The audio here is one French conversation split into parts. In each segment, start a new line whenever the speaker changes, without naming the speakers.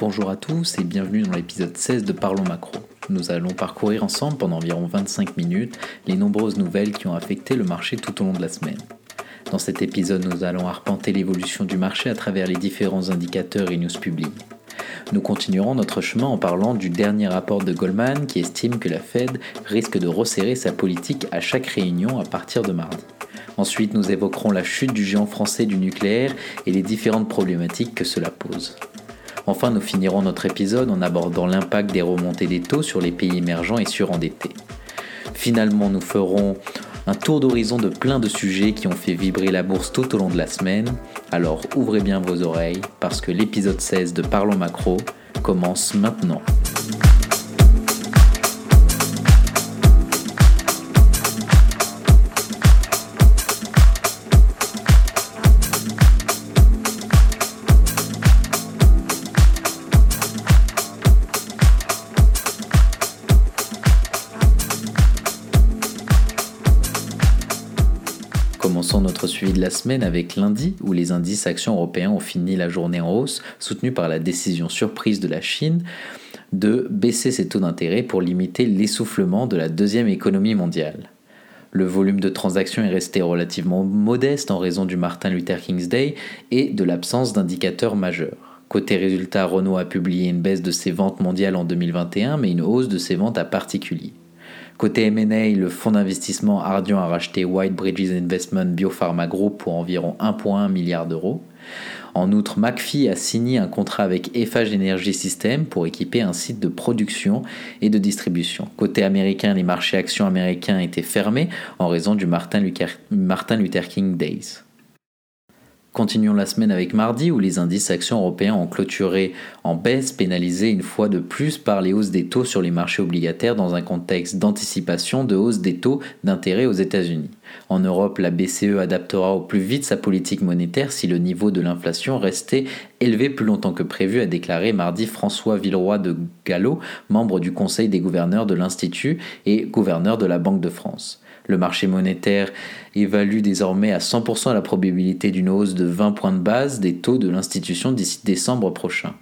Bonjour à tous et bienvenue dans l'épisode 16 de Parlons Macro. Nous allons parcourir ensemble pendant environ 25 minutes les nombreuses nouvelles qui ont affecté le marché tout au long de la semaine. Dans cet épisode, nous allons arpenter l'évolution du marché à travers les différents indicateurs et news publiés. Nous continuerons notre chemin en parlant du dernier rapport de Goldman qui estime que la Fed risque de resserrer sa politique à chaque réunion à partir de mardi. Ensuite, nous évoquerons la chute du géant français du nucléaire et les différentes problématiques que cela pose. Enfin, nous finirons notre épisode en abordant l'impact des remontées des taux sur les pays émergents et surendettés. Finalement, nous ferons un tour d'horizon de plein de sujets qui ont fait vibrer la bourse tout au long de la semaine. Alors ouvrez bien vos oreilles parce que l'épisode 16 de Parlons Macro commence maintenant. Semaine avec lundi, où les indices actions européens ont fini la journée en hausse, soutenus par la décision surprise de la Chine de baisser ses taux d'intérêt pour limiter l'essoufflement de la deuxième économie mondiale. Le volume de transactions est resté relativement modeste en raison du Martin Luther King's Day et de l'absence d'indicateurs majeurs. Côté résultat, Renault a publié une baisse de ses ventes mondiales en 2021, mais une hausse de ses ventes à particuliers. Côté M&A, le fonds d'investissement Ardian a racheté White Bridges Investment Biopharma Group pour environ 1,1 milliard d'euros. En outre, McPhee a signé un contrat avec Eiffage Energy System pour équiper un site de production et de distribution. Côté américain, les marchés actions américains étaient fermés en raison du Martin Luther King Days. Continuons la semaine avec mardi où les indices actions européens ont clôturé en baisse, pénalisés une fois de plus par les hausses des taux sur les marchés obligataires dans un contexte d'anticipation de hausse des taux d'intérêt aux États-Unis. En Europe, la BCE adaptera au plus vite sa politique monétaire si le niveau de l'inflation restait élevé plus longtemps que prévu, a déclaré mardi François Villeroy de Gallo, membre du Conseil des gouverneurs de l'Institut et gouverneur de la Banque de France. Le marché monétaire évalue désormais à 100% la probabilité d'une hausse de 20 points de base des taux de l'institution d'ici décembre prochain.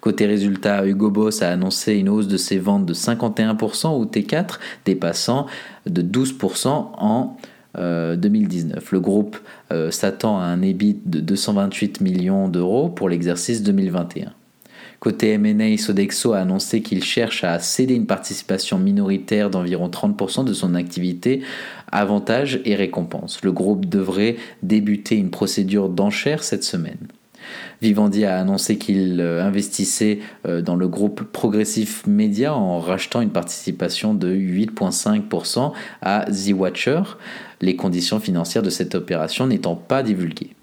Côté résultat, Hugo Boss a annoncé une hausse de ses ventes de 51% au T4, dépassant de 12% en 2019. Euh, Le groupe euh, s'attend à un EBIT de 228 millions d'euros pour l'exercice 2021. Côté M&A, Sodexo a annoncé qu'il cherche à céder une participation minoritaire d'environ 30% de son activité, avantages et récompenses. Le groupe devrait débuter une procédure d'enchère cette semaine. Vivendi a annoncé qu'il euh, investissait euh, dans le groupe Progressif Media en rachetant une participation de 8,5% à The Watcher, les conditions financières de cette opération n'étant pas divulguées.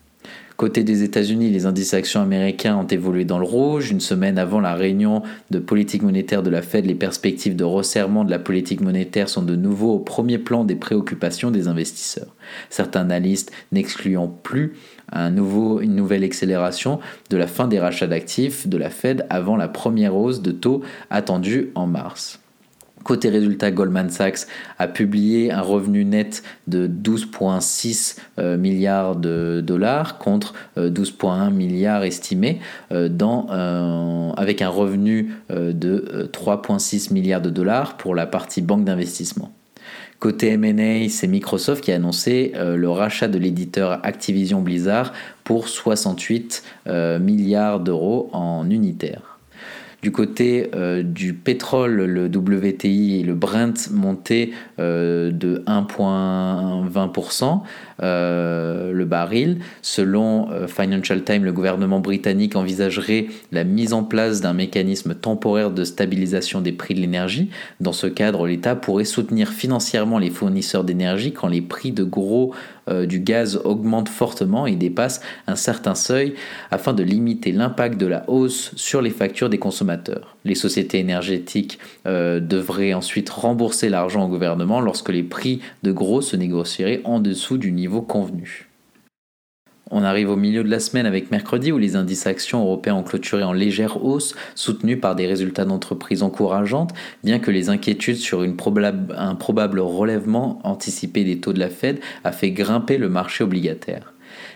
Côté des États-Unis, les indices actions américains ont évolué dans le rouge. Une semaine avant la réunion de politique monétaire de la Fed, les perspectives de resserrement de la politique monétaire sont de nouveau au premier plan des préoccupations des investisseurs. Certains analystes n'excluant plus une nouvelle accélération de la fin des rachats d'actifs de la Fed avant la première hausse de taux attendue en mars. Côté résultat, Goldman Sachs a publié un revenu net de 12,6 euh, milliards de dollars contre 12,1 euh, milliards estimés, euh, avec un revenu de 3,6 milliards de dollars pour la partie banque d'investissement. Côté M&A, c'est Microsoft qui a annoncé le rachat de l'éditeur Activision Blizzard pour 68 milliards d'euros en unitaire. Du côté euh, du pétrole, le WTI et le Brent montaient euh, de 1,20% euh, le baril. Selon Financial Times, le gouvernement britannique envisagerait la mise en place d'un mécanisme temporaire de stabilisation des prix de l'énergie. Dans ce cadre, l'État pourrait soutenir financièrement les fournisseurs d'énergie quand les prix de gros euh, du gaz augmente fortement et dépasse un certain seuil afin de limiter l'impact de la hausse sur les factures des consommateurs. Les sociétés énergétiques euh, devraient ensuite rembourser l'argent au gouvernement lorsque les prix de gros se négocieraient en dessous du niveau convenu. On arrive au milieu de la semaine avec mercredi où les indices actions européens ont clôturé en légère hausse, soutenus par des résultats d'entreprises encourageantes, bien que les inquiétudes sur un probable relèvement anticipé des taux de la Fed a fait grimper le marché obligataire.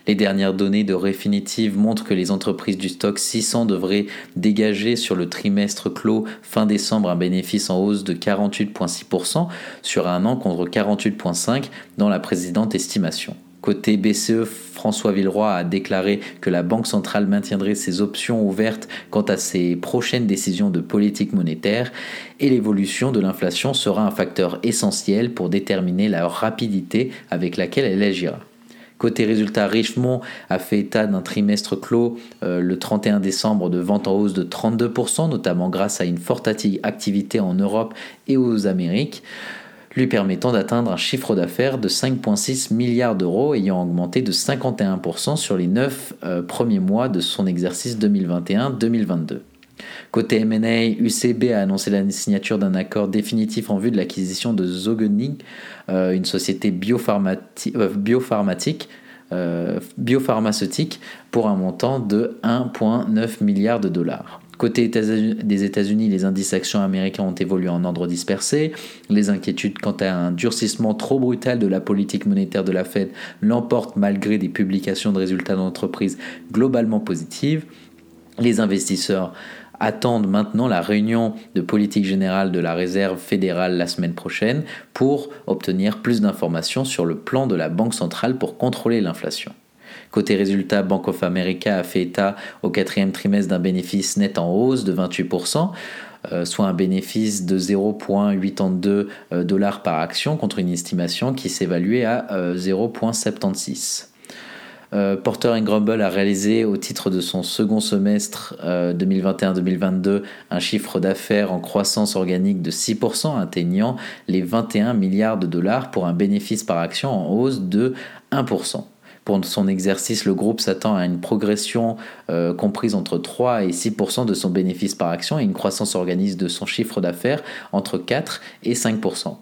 Les dernières données de Refinitiv montrent que les entreprises du stock 600 devraient dégager sur le trimestre clos fin décembre un bénéfice en hausse de 48,6% sur un an contre 48,5% dans la précédente estimation. Côté BCE, François Villeroy a déclaré que la Banque centrale maintiendrait ses options ouvertes quant à ses prochaines décisions de politique monétaire et l'évolution de l'inflation sera un facteur essentiel pour déterminer la rapidité avec laquelle elle agira. Côté résultat, Richemont a fait état d'un trimestre clos euh, le 31 décembre de vente en hausse de 32%, notamment grâce à une forte activité en Europe et aux Amériques lui permettant d'atteindre un chiffre d'affaires de 5,6 milliards d'euros, ayant augmenté de 51% sur les 9 euh, premiers mois de son exercice 2021-2022. Côté M&A, UCB a annoncé la signature d'un accord définitif en vue de l'acquisition de Zogenig, euh, une société euh, euh, biopharmaceutique, pour un montant de 1,9 milliard de dollars. Côté des États-Unis, les indices actions américains ont évolué en ordre dispersé. Les inquiétudes quant à un durcissement trop brutal de la politique monétaire de la Fed l'emportent malgré des publications de résultats d'entreprises globalement positives. Les investisseurs attendent maintenant la réunion de politique générale de la Réserve fédérale la semaine prochaine pour obtenir plus d'informations sur le plan de la Banque centrale pour contrôler l'inflation. Côté résultat, Bank of America a fait état au quatrième trimestre d'un bénéfice net en hausse de 28%. Euh, soit un bénéfice de 0,82 euh, dollars par action contre une estimation qui s'évaluait à 0,76. Euh, Porter Grumble a réalisé au titre de son second semestre 2021-2022 euh, un chiffre d'affaires en croissance organique de 6%, atteignant les 21 milliards de dollars pour un bénéfice par action en hausse de 1%. Pour son exercice, le groupe s'attend à une progression euh, comprise entre 3 et 6% de son bénéfice par action et une croissance organique de son chiffre d'affaires entre 4 et 5%.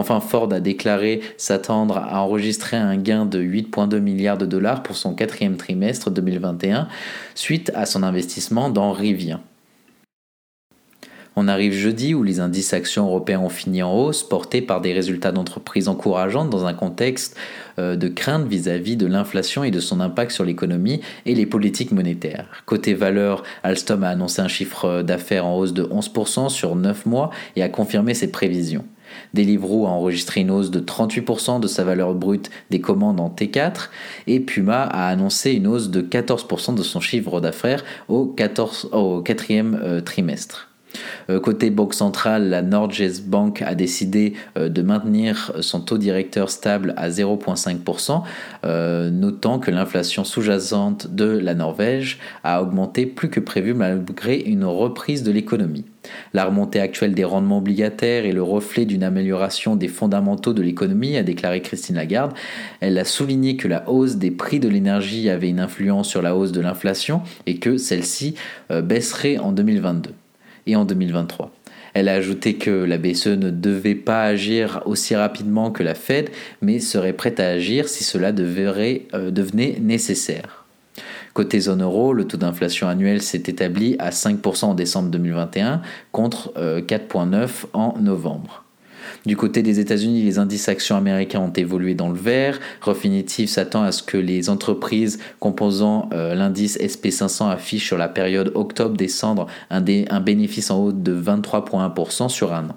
Enfin, Ford a déclaré s'attendre à enregistrer un gain de 8,2 milliards de dollars pour son quatrième trimestre 2021 suite à son investissement dans Rivian. On arrive jeudi où les indices actions européens ont fini en hausse, portés par des résultats d'entreprises encourageantes dans un contexte euh, de crainte vis-à-vis de l'inflation et de son impact sur l'économie et les politiques monétaires. Côté valeur, Alstom a annoncé un chiffre d'affaires en hausse de 11% sur 9 mois et a confirmé ses prévisions. Deliveroo a enregistré une hausse de 38% de sa valeur brute des commandes en T4 et Puma a annoncé une hausse de 14% de son chiffre d'affaires au, au quatrième euh, trimestre. Euh, côté banque centrale, la Norges Bank a décidé euh, de maintenir son taux directeur stable à 0,5%, euh, notant que l'inflation sous-jacente de la Norvège a augmenté plus que prévu malgré une reprise de l'économie. La remontée actuelle des rendements obligataires est le reflet d'une amélioration des fondamentaux de l'économie, a déclaré Christine Lagarde. Elle a souligné que la hausse des prix de l'énergie avait une influence sur la hausse de l'inflation et que celle-ci baisserait en 2022 et en 2023. Elle a ajouté que la BCE ne devait pas agir aussi rapidement que la Fed, mais serait prête à agir si cela euh, devenait nécessaire. Côté zone euro, le taux d'inflation annuel s'est établi à 5% en décembre 2021 contre 4,9% euh, en novembre. Du côté des États-Unis, les indices actions américains ont évolué dans le vert. Refinitiv s'attend à ce que les entreprises composant euh, l'indice SP500 affichent sur la période octobre-décembre un, un bénéfice en haut de 23,1% sur un an.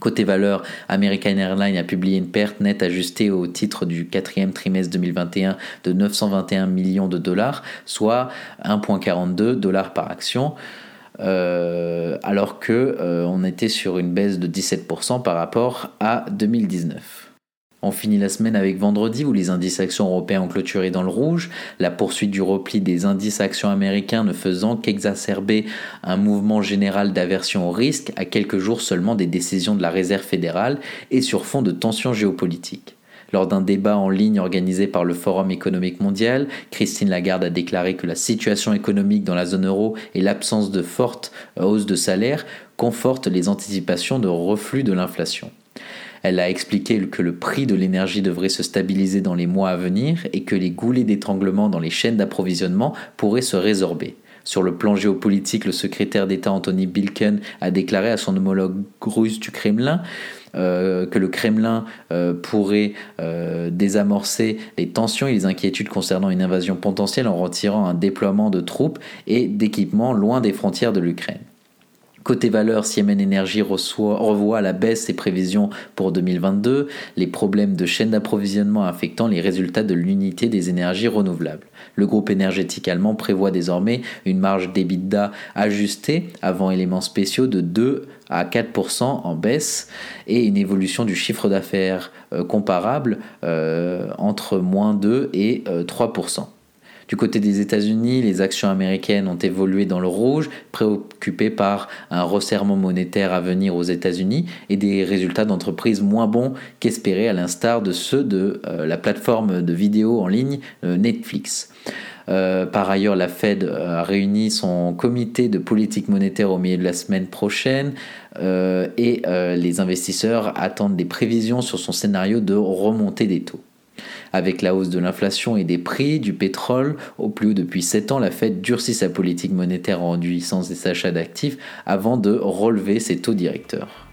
Côté valeur, American Airlines a publié une perte nette ajustée au titre du quatrième trimestre 2021 de 921 millions de dollars, soit 1,42 dollars par action. Euh, alors que euh, on était sur une baisse de 17% par rapport à 2019. On finit la semaine avec vendredi où les indices actions européens ont clôturé dans le rouge, la poursuite du repli des indices actions américains ne faisant qu'exacerber un mouvement général d'aversion au risque à quelques jours seulement des décisions de la Réserve fédérale et sur fond de tensions géopolitiques. Lors d'un débat en ligne organisé par le Forum économique mondial, Christine Lagarde a déclaré que la situation économique dans la zone euro et l'absence de forte hausse de salaire confortent les anticipations de reflux de l'inflation. Elle a expliqué que le prix de l'énergie devrait se stabiliser dans les mois à venir et que les goulets d'étranglement dans les chaînes d'approvisionnement pourraient se résorber. Sur le plan géopolitique, le secrétaire d'État Anthony Bilken a déclaré à son homologue russe du Kremlin euh, que le Kremlin euh, pourrait euh, désamorcer les tensions et les inquiétudes concernant une invasion potentielle en retirant un déploiement de troupes et d'équipements loin des frontières de l'Ukraine. Côté valeur, Siemens Energy revoit à la baisse ses prévisions pour 2022, les problèmes de chaîne d'approvisionnement affectant les résultats de l'unité des énergies renouvelables. Le groupe énergétique allemand prévoit désormais une marge d'EBITDA ajustée avant éléments spéciaux de 2 à 4% en baisse et une évolution du chiffre d'affaires euh, comparable euh, entre moins 2 et 3%. Du côté des États-Unis, les actions américaines ont évolué dans le rouge, préoccupées par un resserrement monétaire à venir aux États-Unis et des résultats d'entreprises moins bons qu'espérés, à l'instar de ceux de euh, la plateforme de vidéo en ligne euh, Netflix. Euh, par ailleurs, la Fed a réuni son comité de politique monétaire au milieu de la semaine prochaine et les investisseurs attendent des prévisions sur son scénario de remontée des taux. Avec la hausse de l'inflation et des prix du pétrole au plus haut depuis 7 ans, la Fed durcit sa politique monétaire en réduisant ses achats d'actifs avant de relever ses taux directeurs.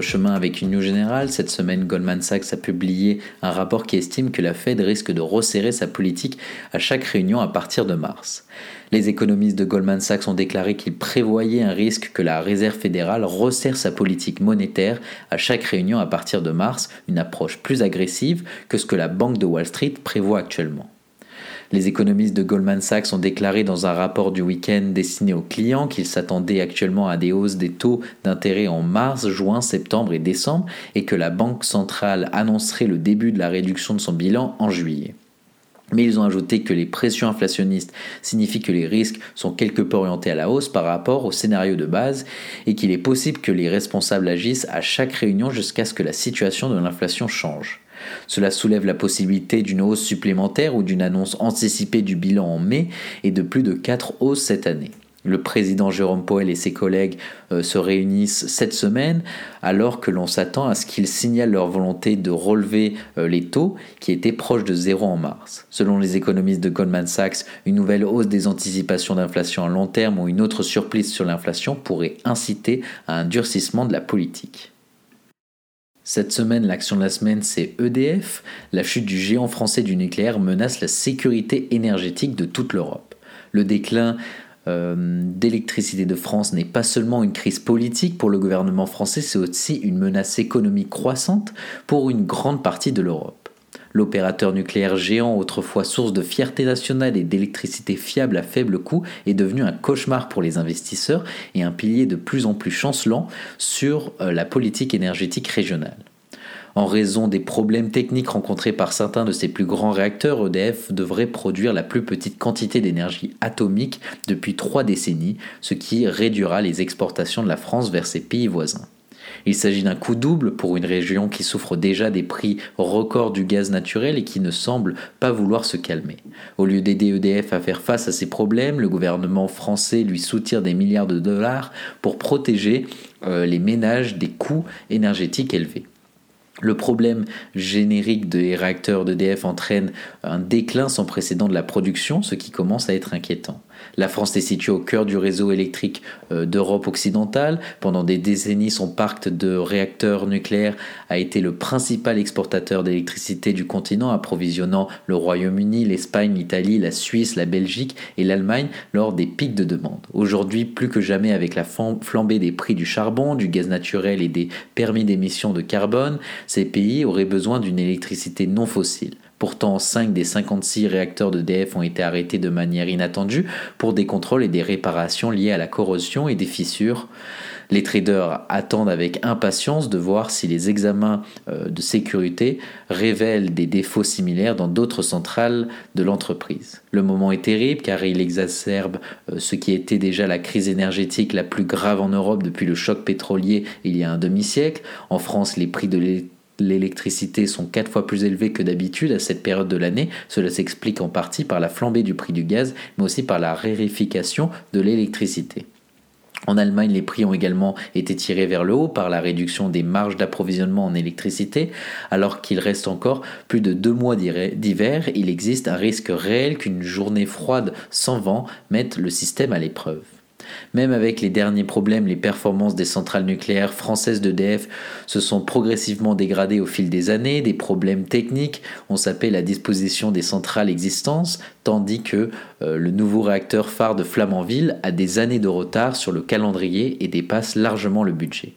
Chemin avec une news générale. Cette semaine, Goldman Sachs a publié un rapport qui estime que la Fed risque de resserrer sa politique à chaque réunion à partir de mars. Les économistes de Goldman Sachs ont déclaré qu'ils prévoyaient un risque que la Réserve fédérale resserre sa politique monétaire à chaque réunion à partir de mars, une approche plus agressive que ce que la Banque de Wall Street prévoit actuellement. Les économistes de Goldman Sachs ont déclaré dans un rapport du week-end destiné aux clients qu'ils s'attendaient actuellement à des hausses des taux d'intérêt en mars, juin, septembre et décembre et que la Banque centrale annoncerait le début de la réduction de son bilan en juillet. Mais ils ont ajouté que les pressions inflationnistes signifient que les risques sont quelque peu orientés à la hausse par rapport au scénario de base et qu'il est possible que les responsables agissent à chaque réunion jusqu'à ce que la situation de l'inflation change. Cela soulève la possibilité d'une hausse supplémentaire ou d'une annonce anticipée du bilan en mai et de plus de 4 hausses cette année. Le président Jérôme Powell et ses collègues euh, se réunissent cette semaine alors que l'on s'attend à ce qu'ils signalent leur volonté de relever euh, les taux qui étaient proches de zéro en mars. Selon les économistes de Goldman Sachs, une nouvelle hausse des anticipations d'inflation à long terme ou une autre surprise sur l'inflation pourrait inciter à un durcissement de la politique. Cette semaine, l'action de la semaine, c'est EDF. La chute du géant français du nucléaire menace la sécurité énergétique de toute l'Europe. Le déclin euh, d'électricité de France n'est pas seulement une crise politique pour le gouvernement français, c'est aussi une menace économique croissante pour une grande partie de l'Europe. L'opérateur nucléaire géant, autrefois source de fierté nationale et d'électricité fiable à faible coût, est devenu un cauchemar pour les investisseurs et un pilier de plus en plus chancelant sur euh, la politique énergétique régionale. En raison des problèmes techniques rencontrés par certains de ses plus grands réacteurs, EDF devrait produire la plus petite quantité d'énergie atomique depuis trois décennies, ce qui réduira les exportations de la France vers ses pays voisins. Il s'agit d'un coup double pour une région qui souffre déjà des prix records du gaz naturel et qui ne semble pas vouloir se calmer. Au lieu d'aider EDF à faire face à ces problèmes, le gouvernement français lui soutire des milliards de dollars pour protéger euh, les ménages des coûts énergétiques élevés. Le problème générique des réacteurs d'EDF entraîne un déclin sans précédent de la production, ce qui commence à être inquiétant. La France est située au cœur du réseau électrique euh, d'Europe occidentale. Pendant des décennies, son parc de réacteurs nucléaires a été le principal exportateur d'électricité du continent, approvisionnant le Royaume-Uni, l'Espagne, l'Italie, la Suisse, la Belgique et l'Allemagne lors des pics de demande. Aujourd'hui, plus que jamais avec la flambée des prix du charbon, du gaz naturel et des permis d'émission de carbone, ces pays auraient besoin d'une électricité non fossile. Pourtant, 5 des 56 réacteurs d'EDF ont été arrêtés de manière inattendue pour des contrôles et des réparations liées à la corrosion et des fissures. Les traders attendent avec impatience de voir si les examens euh, de sécurité révèlent des défauts similaires dans d'autres centrales de l'entreprise. Le moment est terrible car il exacerbe euh, ce qui était déjà la crise énergétique la plus grave en Europe depuis le choc pétrolier il y a un demi-siècle. En France, les prix de l'électricité sont quatre fois plus élevés que d'habitude à cette période de l'année. Cela s'explique en partie par la flambée du prix du gaz, mais aussi par la rérification de l'électricité. En Allemagne, les prix ont également été tirés vers le haut par la réduction des marges d'approvisionnement en électricité. Alors qu'il reste encore plus de deux mois d'hiver, il existe un risque réel qu'une journée froide sans vent mette le système à l'épreuve. Même avec les derniers problèmes, les performances des centrales nucléaires françaises d'EDF se sont progressivement dégradées au fil des années, des problèmes techniques ont sapé la disposition des centrales existantes, tandis que euh, le nouveau réacteur phare de Flamanville a des années de retard sur le calendrier et dépasse largement le budget.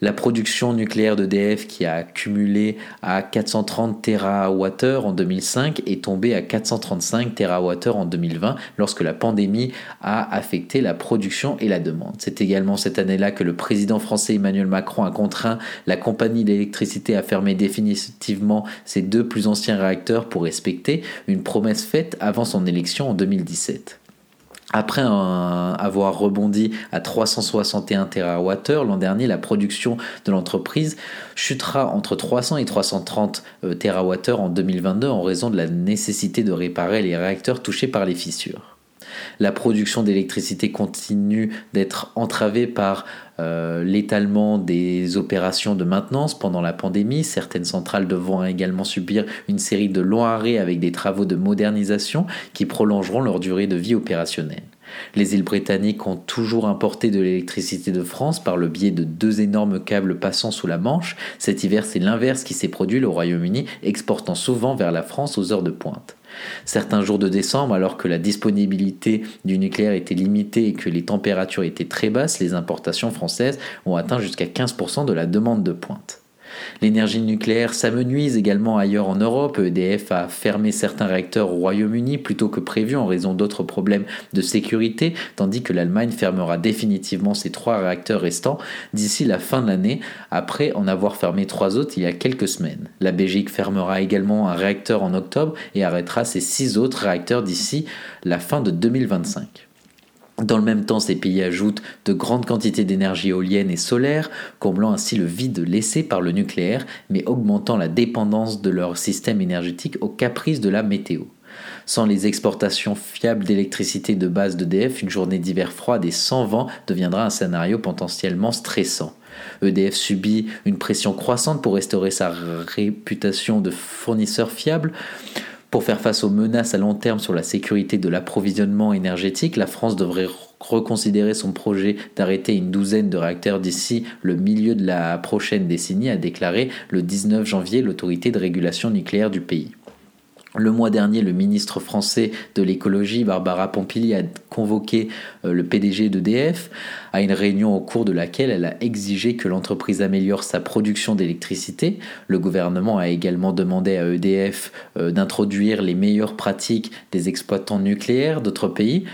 La production nucléaire d'EDF qui a cumulé à 430 TWh en 2005 est tombée à 435 TWh en 2020 lorsque la pandémie a affecté la production et la demande. C'est également cette année-là que le président français Emmanuel Macron a contraint la compagnie d'électricité à fermer définitivement ses deux plus anciens réacteurs pour respecter une promesse faite avant son élection en 2017. Après avoir rebondi à 361 TWh l'an dernier, la production de l'entreprise chutera entre 300 et 330 euh, TWh en 2022 en raison de la nécessité de réparer les réacteurs touchés par les fissures. La production d'électricité continue d'être entravée par euh, l'étalement des opérations de maintenance pendant la pandémie. Certaines centrales devront également subir une série de longs arrêts avec des travaux de modernisation qui prolongeront leur durée de vie opérationnelle. Les îles britanniques ont toujours importé de l'électricité de France par le biais de deux énormes câbles passant sous la Manche. Cet hiver, c'est l'inverse qui s'est produit, le Royaume-Uni exportant souvent vers la France aux heures de pointe. Certains jours de décembre, alors que la disponibilité du nucléaire était limitée et que les températures étaient très basses, les importations françaises ont atteint jusqu'à 15% de la demande de pointe. L'énergie nucléaire s'amenuise également ailleurs en Europe. EDF a fermé certains réacteurs au Royaume-Uni plutôt que prévu en raison d'autres problèmes de sécurité, tandis que l'Allemagne fermera définitivement ses trois réacteurs restants d'ici la fin de l'année, après en avoir fermé trois autres il y a quelques semaines. La Belgique fermera également un réacteur en octobre et arrêtera ses six autres réacteurs d'ici la fin de 2025. Dans le même temps, ces pays ajoutent de grandes quantités d'énergie éolienne et solaire, comblant ainsi le vide laissé par le nucléaire, mais augmentant la dépendance de leur système énergétique aux caprices de la météo. Sans les exportations fiables d'électricité de base d'EDF, une journée d'hiver froide et sans vent deviendra un scénario potentiellement stressant. EDF subit une pression croissante pour restaurer sa réputation de fournisseur fiable. Pour faire face aux menaces à long terme sur la sécurité de l'approvisionnement énergétique, la France devrait reconsidérer son projet d'arrêter une douzaine de réacteurs d'ici le milieu de la prochaine décennie, a déclaré le 19 janvier l'autorité de régulation nucléaire du pays. Le mois dernier, le ministre français de l'écologie, Barbara Pompili, a convoqué euh, le PDG d'EDF à une réunion au cours de laquelle elle a exigé que l'entreprise améliore sa production d'électricité. Le gouvernement a également demandé à EDF euh, d'introduire les meilleures pratiques des exploitants nucléaires d'autres pays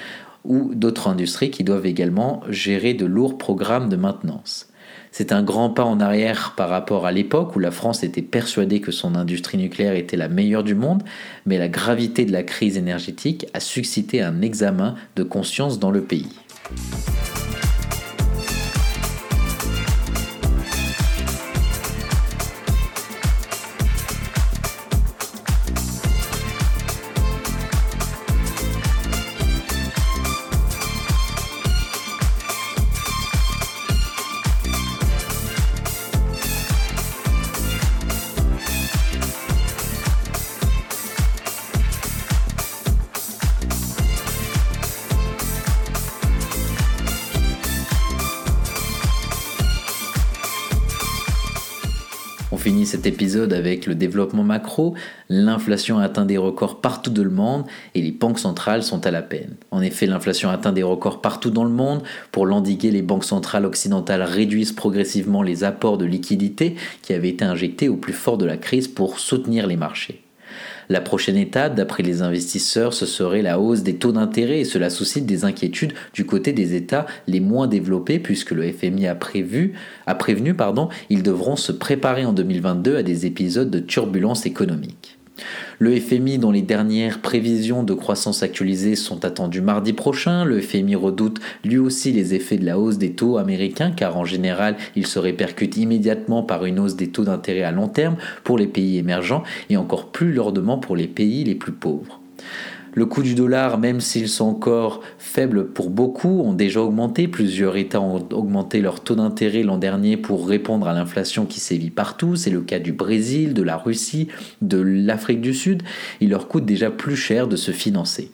ou d'autres industries qui doivent également gérer de lourds programmes de maintenance. C'est un grand pas en arrière par rapport à l'époque où la France était persuadée que son industrie nucléaire était la meilleure du monde, mais la gravité de la crise énergétique a suscité un examen de conscience dans le pays. Le développement macro, l'inflation atteint des records partout dans le monde et les banques centrales sont à la peine. En effet, l'inflation atteint des records partout dans le monde. Pour l'endiguer, les banques centrales occidentales réduisent progressivement les apports de liquidités qui avaient été injectés au plus fort de la crise pour soutenir les marchés. La prochaine étape, d'après les investisseurs, ce serait la hausse des taux d'intérêt et cela suscite des inquiétudes du côté des États les moins développés puisque le FMI a, prévu, a prévenu pardon, ils devront se préparer en 2022 à des épisodes de turbulence économique. Le FMI, dont les dernières prévisions de croissance actualisées sont attendues mardi prochain, le FMI redoute lui aussi les effets de la hausse des taux américains car en général il se répercute immédiatement par une hausse des taux d'intérêt à long terme pour les pays émergents et encore plus lourdement pour les pays les plus pauvres. Le coût du dollar, même s'ils sont encore faibles pour beaucoup, ont déjà augmenté. Plusieurs États ont augmenté leur taux d'intérêt l'an dernier pour répondre à l'inflation qui sévit partout. C'est le cas du Brésil, de la Russie, de l'Afrique du Sud. Il leur coûte déjà plus cher de se financer.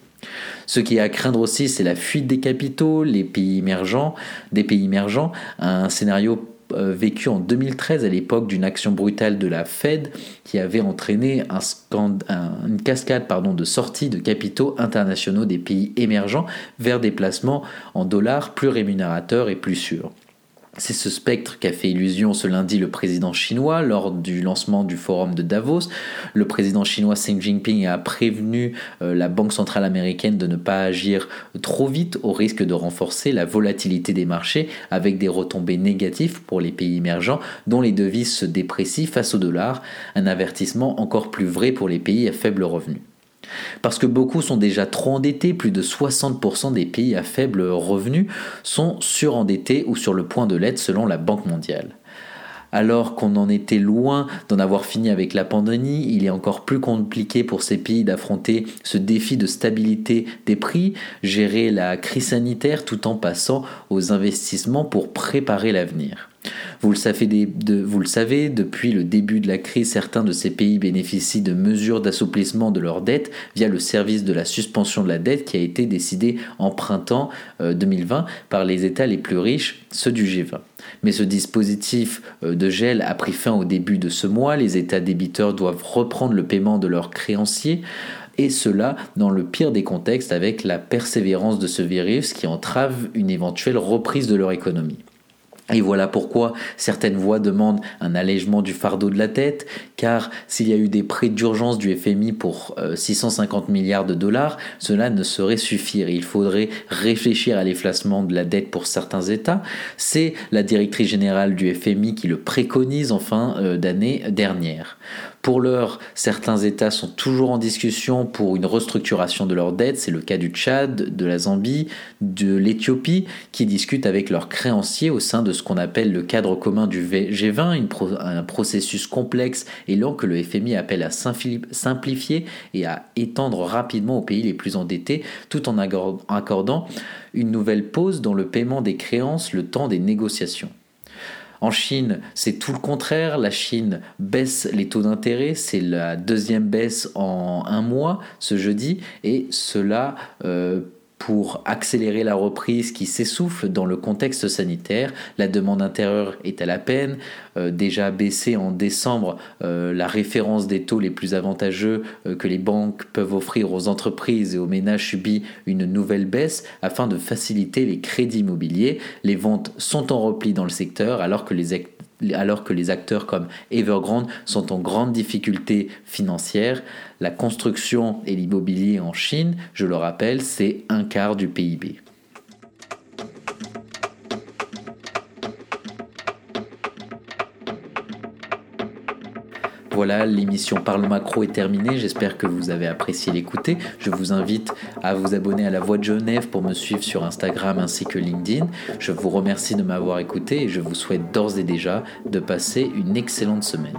Ce qui est à craindre aussi, c'est la fuite des capitaux, les pays émergents, des pays émergents, un scénario vécu en 2013 à l'époque d'une action brutale de la Fed qui avait entraîné une cascade de sortie de capitaux internationaux des pays émergents vers des placements en dollars plus rémunérateurs et plus sûrs. C'est ce spectre qu'a fait illusion ce lundi le président chinois lors du lancement du forum de Davos. Le président chinois Xi Jinping a prévenu euh, la Banque centrale américaine de ne pas agir trop vite au risque de renforcer la volatilité des marchés avec des retombées négatives pour les pays émergents dont les devises se déprécient face au dollar, un avertissement encore plus vrai pour les pays à faible revenu. Parce que beaucoup sont déjà trop endettés, plus de 60% des pays à faible revenu sont surendettés ou sur le point de l'être selon la Banque mondiale. Alors qu'on en était loin d'en avoir fini avec la pandémie, il est encore plus compliqué pour ces pays d'affronter ce défi de stabilité des prix, gérer la crise sanitaire tout en passant aux investissements pour préparer l'avenir. Vous le, savez, depuis le début de la crise, certains de ces pays bénéficient de mesures d'assouplissement de leurs dettes via le service de la suspension de la dette qui a été décidé en printemps 2020 euh, par les États les plus riches, ceux du G20. Mais ce dispositif euh, de gel a pris fin au début de ce mois. Les États débiteurs doivent reprendre le paiement de leurs créanciers et cela dans le pire des contextes avec la persévérance de ce virus qui entrave une éventuelle reprise de leur économie. Et voilà pourquoi certaines voix demandent un allègement du fardeau de la tête, car s'il y a eu des prêts d'urgence du FMI pour 650 euh, milliards de dollars, cela ne saurait suffire. Il faudrait réfléchir à l'effacement de la dette pour certains États. C'est la directrice générale du FMI qui le préconise en fin euh, d'année dernière. Pour l'heure, certains États sont toujours en discussion pour une restructuration de leurs dettes. C'est le cas du Tchad, de la Zambie, de l'Éthiopie, qui discutent avec leurs créanciers au sein de ce qu'on appelle le cadre commun du G20, un processus complexe et lent que le FMI appelle à simplifier et à étendre rapidement aux pays les plus endettés, tout en accordant une nouvelle pause dans le paiement des créances le temps des négociations. En Chine, c'est tout le contraire. La Chine baisse les taux d'intérêt. C'est la deuxième baisse en un mois ce jeudi. Et cela euh, pour accélérer la reprise qui s'essouffle dans le contexte sanitaire. La demande intérieure est à la peine, euh, déjà baissée en décembre euh, la référence des taux les plus avantageux euh, que les banques peuvent offrir aux entreprises et aux ménages subit une nouvelle baisse afin de faciliter les crédits immobiliers. Les ventes sont en repli dans le secteur alors que les alors que les acteurs comme Evergrande sont en grande difficulté financière. La construction et l'immobilier en Chine, je le rappelle, c'est un quart du PIB. Voilà, l'émission Parle Macro est terminée. J'espère que vous avez apprécié l'écouter. Je vous invite à vous abonner à La Voix de Genève pour me suivre sur Instagram ainsi que LinkedIn. Je vous remercie de m'avoir écouté et je vous souhaite d'ores et déjà de passer une excellente semaine.